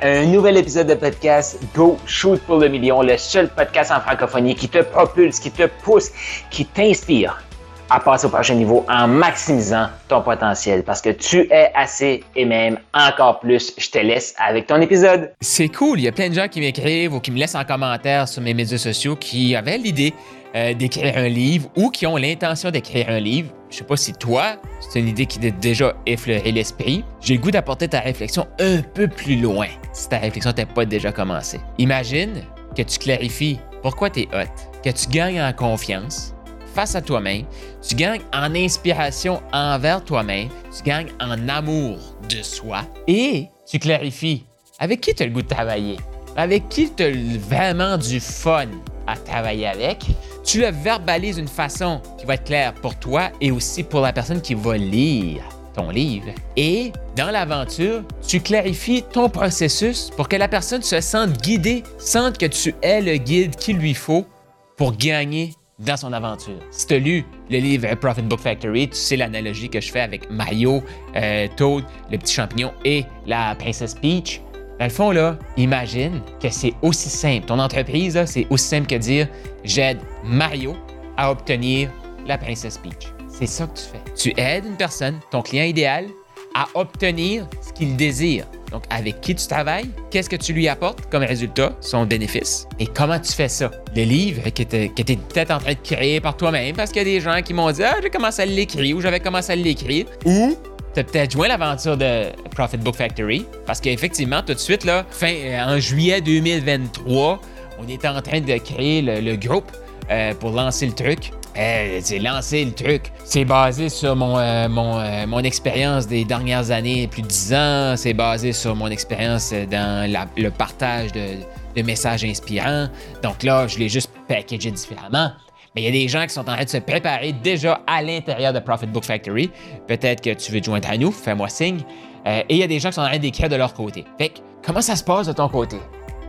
Un nouvel épisode de podcast Go Shoot pour le million, le seul podcast en francophonie qui te propulse, qui te pousse, qui t'inspire à passer au prochain niveau en maximisant ton potentiel parce que tu es assez et même encore plus. Je te laisse avec ton épisode. C'est cool, il y a plein de gens qui m'écrivent ou qui me laissent en commentaire sur mes médias sociaux qui avaient l'idée euh, d'écrire un livre ou qui ont l'intention d'écrire un livre. Je sais pas si toi, c'est une idée qui t'a déjà effleuré l'esprit. J'ai le goût d'apporter ta réflexion un peu plus loin si ta réflexion n'a pas déjà commencé. Imagine que tu clarifies pourquoi tu es hot, que tu gagnes en confiance, face à toi-même, tu gagnes en inspiration envers toi-même, tu gagnes en amour de soi et tu clarifies avec qui tu as le goût de travailler, avec qui tu as vraiment du fun à travailler avec. Tu le verbalises d'une façon qui va être claire pour toi et aussi pour la personne qui va lire ton livre. Et dans l'aventure, tu clarifies ton processus pour que la personne se sente guidée, sente que tu es le guide qu'il lui faut pour gagner dans son aventure. Si tu as lu le livre Profit Book Factory, tu sais l'analogie que je fais avec Mario, euh, Toad, le petit champignon et la princesse Peach. Dans le fond, là, imagine que c'est aussi simple. Ton entreprise, c'est aussi simple que dire j'aide Mario à obtenir la princesse Peach. C'est ça que tu fais. Tu aides une personne, ton client idéal, à obtenir ce qu'il désire. Donc, avec qui tu travailles, qu'est-ce que tu lui apportes comme résultat, son bénéfice, et comment tu fais ça. Le livre que tu es peut-être en train de créer par toi-même parce qu'il y a des gens qui m'ont dit Ah, j'ai commencé à l'écrire ou j'avais commencé à l'écrire. Ou tu as peut-être joint l'aventure de Profit Book Factory parce qu'effectivement, tout de suite, là, fin, euh, en juillet 2023, on était en train de créer le, groupe euh, pour lancer le truc. Euh, c'est lancer le truc. C'est basé sur mon, mon, mon expérience des dernières années, plus de 10 ans. C'est basé sur mon expérience dans le partage de, messages inspirants. Donc là, je l'ai juste packagé différemment. Il y a des gens qui sont en train de se préparer déjà à l'intérieur de Profit Book Factory. Peut-être que tu veux te joindre à nous, fais-moi signe. et il y a des gens qui sont en train d'écrire de leur côté. Fait que, comment ça se passe de ton côté?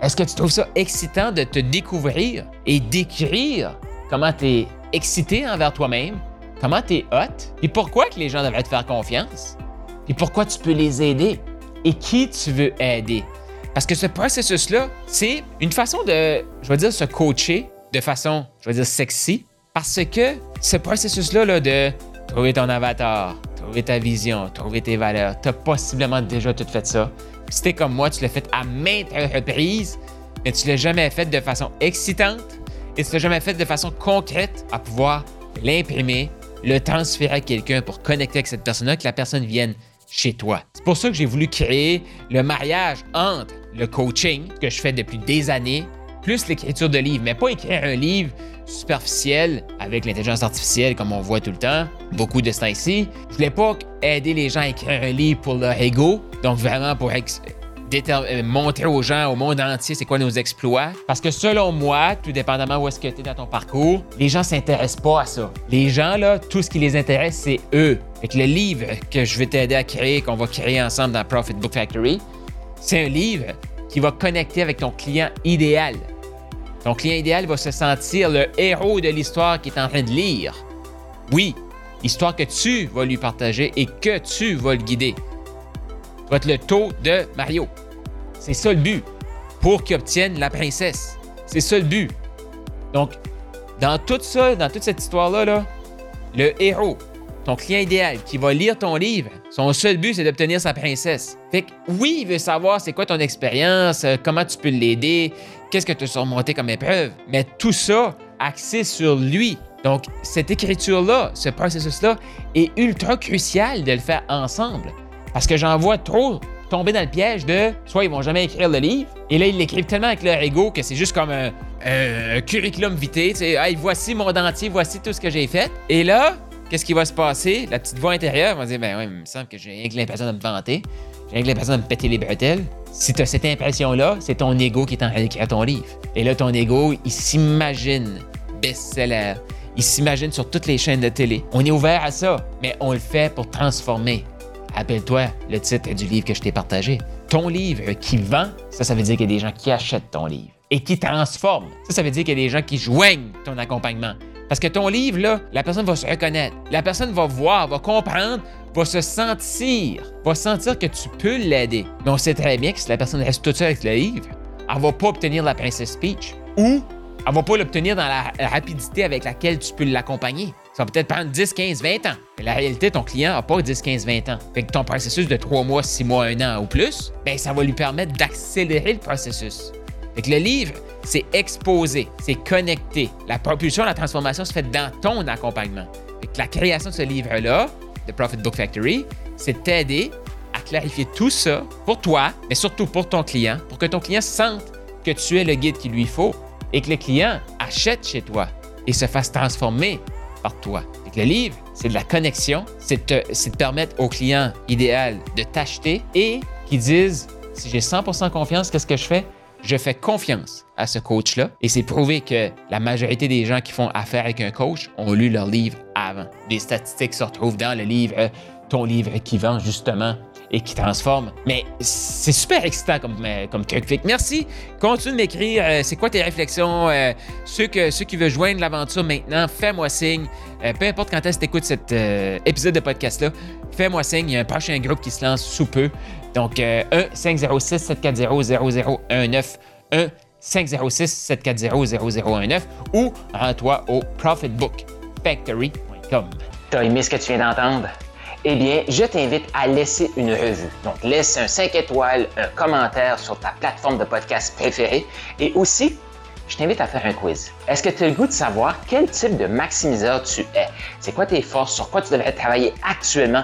Est-ce que tu trouves ça excitant de te découvrir et d'écrire comment tu es excité envers toi-même, comment tu es hot, et pourquoi que les gens devraient te faire confiance, et pourquoi tu peux les aider, et qui tu veux aider? Parce que ce processus-là, c'est une façon de, je vais dire, se coacher de façon, je vais dire, sexy, parce que ce processus-là là, de trouver ton avatar, trouver ta vision, trouver tes valeurs, tu as possiblement déjà tout fait ça. Si t'es comme moi, tu l'as fait à maintes reprises, mais tu l'as jamais fait de façon excitante, et ce jamais fait de façon concrète à pouvoir l'imprimer, le transférer à quelqu'un pour connecter avec cette personne-là, que la personne vienne chez toi. C'est pour ça que j'ai voulu créer le mariage entre le coaching que je fais depuis des années, plus l'écriture de livres, mais pas écrire un livre superficiel avec l'intelligence artificielle comme on voit tout le temps, beaucoup de ce temps-ci. Je voulais pas aider les gens à écrire un livre pour leur ego, donc vraiment pour euh, montrer aux gens, au monde entier, c'est quoi nos exploits. Parce que selon moi, tout dépendamment où est-ce que tu es dans ton parcours, les gens s'intéressent pas à ça. Les gens, là, tout ce qui les intéresse, c'est eux. Et le livre que je vais t'aider à créer, qu'on va créer ensemble dans Profit Book Factory, c'est un livre qui va connecter avec ton client idéal. Ton client idéal va se sentir le héros de l'histoire qu'il est en train de lire. Oui, histoire que tu vas lui partager et que tu vas le guider va être le taux de Mario. C'est ça le but. Pour qu'il obtienne la princesse. C'est ça le but. Donc, dans tout ça, dans toute cette histoire-là, le héros, ton client idéal qui va lire ton livre, son seul but, c'est d'obtenir sa princesse. Fait que oui, il veut savoir c'est quoi ton expérience, euh, comment tu peux l'aider, qu'est-ce que tu as surmonté comme épreuve, mais tout ça axé sur lui. Donc, cette écriture-là, ce processus-là, est ultra crucial de le faire ensemble. Parce que j'en vois trop tomber dans le piège de soit ils vont jamais écrire le livre, et là ils l'écrivent tellement avec leur ego que c'est juste comme un, curriculum vitae, tu sais, hey, voici mon dentier, voici tout ce que j'ai fait. Et là, qu'est-ce qui va se passer? La petite voix intérieure va dire, ben oui, il me semble que j'ai rien que l'impression de me vanter, j'ai rien que l'impression de me péter les bretelles. Si tu as cette impression-là, c'est ton ego qui est en train d'écrire ton livre. Et là, ton ego, il s'imagine best-seller. Il s'imagine sur toutes les chaînes de télé. On est ouvert à ça, mais on le fait pour transformer. Rappelle-toi le titre du livre que je t'ai partagé. Ton livre qui vend, ça, ça veut dire qu'il y a des gens qui achètent ton livre et qui transforment. Ça, ça veut dire qu'il y a des gens qui joignent ton accompagnement. Parce que ton livre, là, la personne va se reconnaître. La personne va voir, va comprendre, va se sentir, va sentir que tu peux l'aider. Mais on sait très bien que si la personne reste toute seule avec le livre, elle va pas obtenir la Princess Peach ou elle va pas l'obtenir dans la rapidité avec laquelle tu peux l'accompagner. Ça va peut-être prendre 10, 15, 20 ans. Mais la réalité, ton client n'a pas 10, 15, 20 ans. Fait que ton processus de 3 mois, 6 mois, 1 an ou plus, ben ça va lui permettre d'accélérer le processus. Fait que le livre, c'est exposé, c'est connecté. La propulsion, la transformation se fait dans ton accompagnement. La création de ce livre-là, The Profit Book Factory, c'est t'aider à clarifier tout ça pour toi, mais surtout pour ton client, pour que ton client sente que tu es le guide qu'il lui faut et que le client achète chez toi et se fasse transformer par toi. le livre, c'est de la connexion, c'est de, permettre au client idéal de t'acheter et qu'ils disent si j'ai 100% confiance, qu'est-ce que je fais? Je fais confiance à ce coach-là et c'est prouvé que la majorité des gens qui font affaire avec un coach ont lu leur livre avant. Les statistiques se retrouvent dans le livre, euh, ton livre qui vend justement et qui transforme. Mais c'est super excitant comme, euh, comme truc. Fait merci. Continue de m'écrire. Euh, c'est quoi tes réflexions? Ceux qui veulent joindre l'aventure maintenant, fais-moi signe. peu importe quand est-ce que tu écoutes cet épisode de podcast-là, fais-moi signe. Il y a un prochain groupe qui se lance sous peu. Donc, 1-506-740-0019. 1-506-740-0019 ou rends-toi au profitbookfactory.com. T'as aimé ce que tu viens d'entendre? eh bien, je t'invite à laisser une revue. Donc, laisse un 5 étoiles, un commentaire sur ta plateforme de podcast préférée et aussi, je t'invite à faire un quiz. Est-ce que tu as le goût de savoir quel type de maximiseur tu es? C'est quoi tes forces? Sur quoi tu devrais travailler actuellement?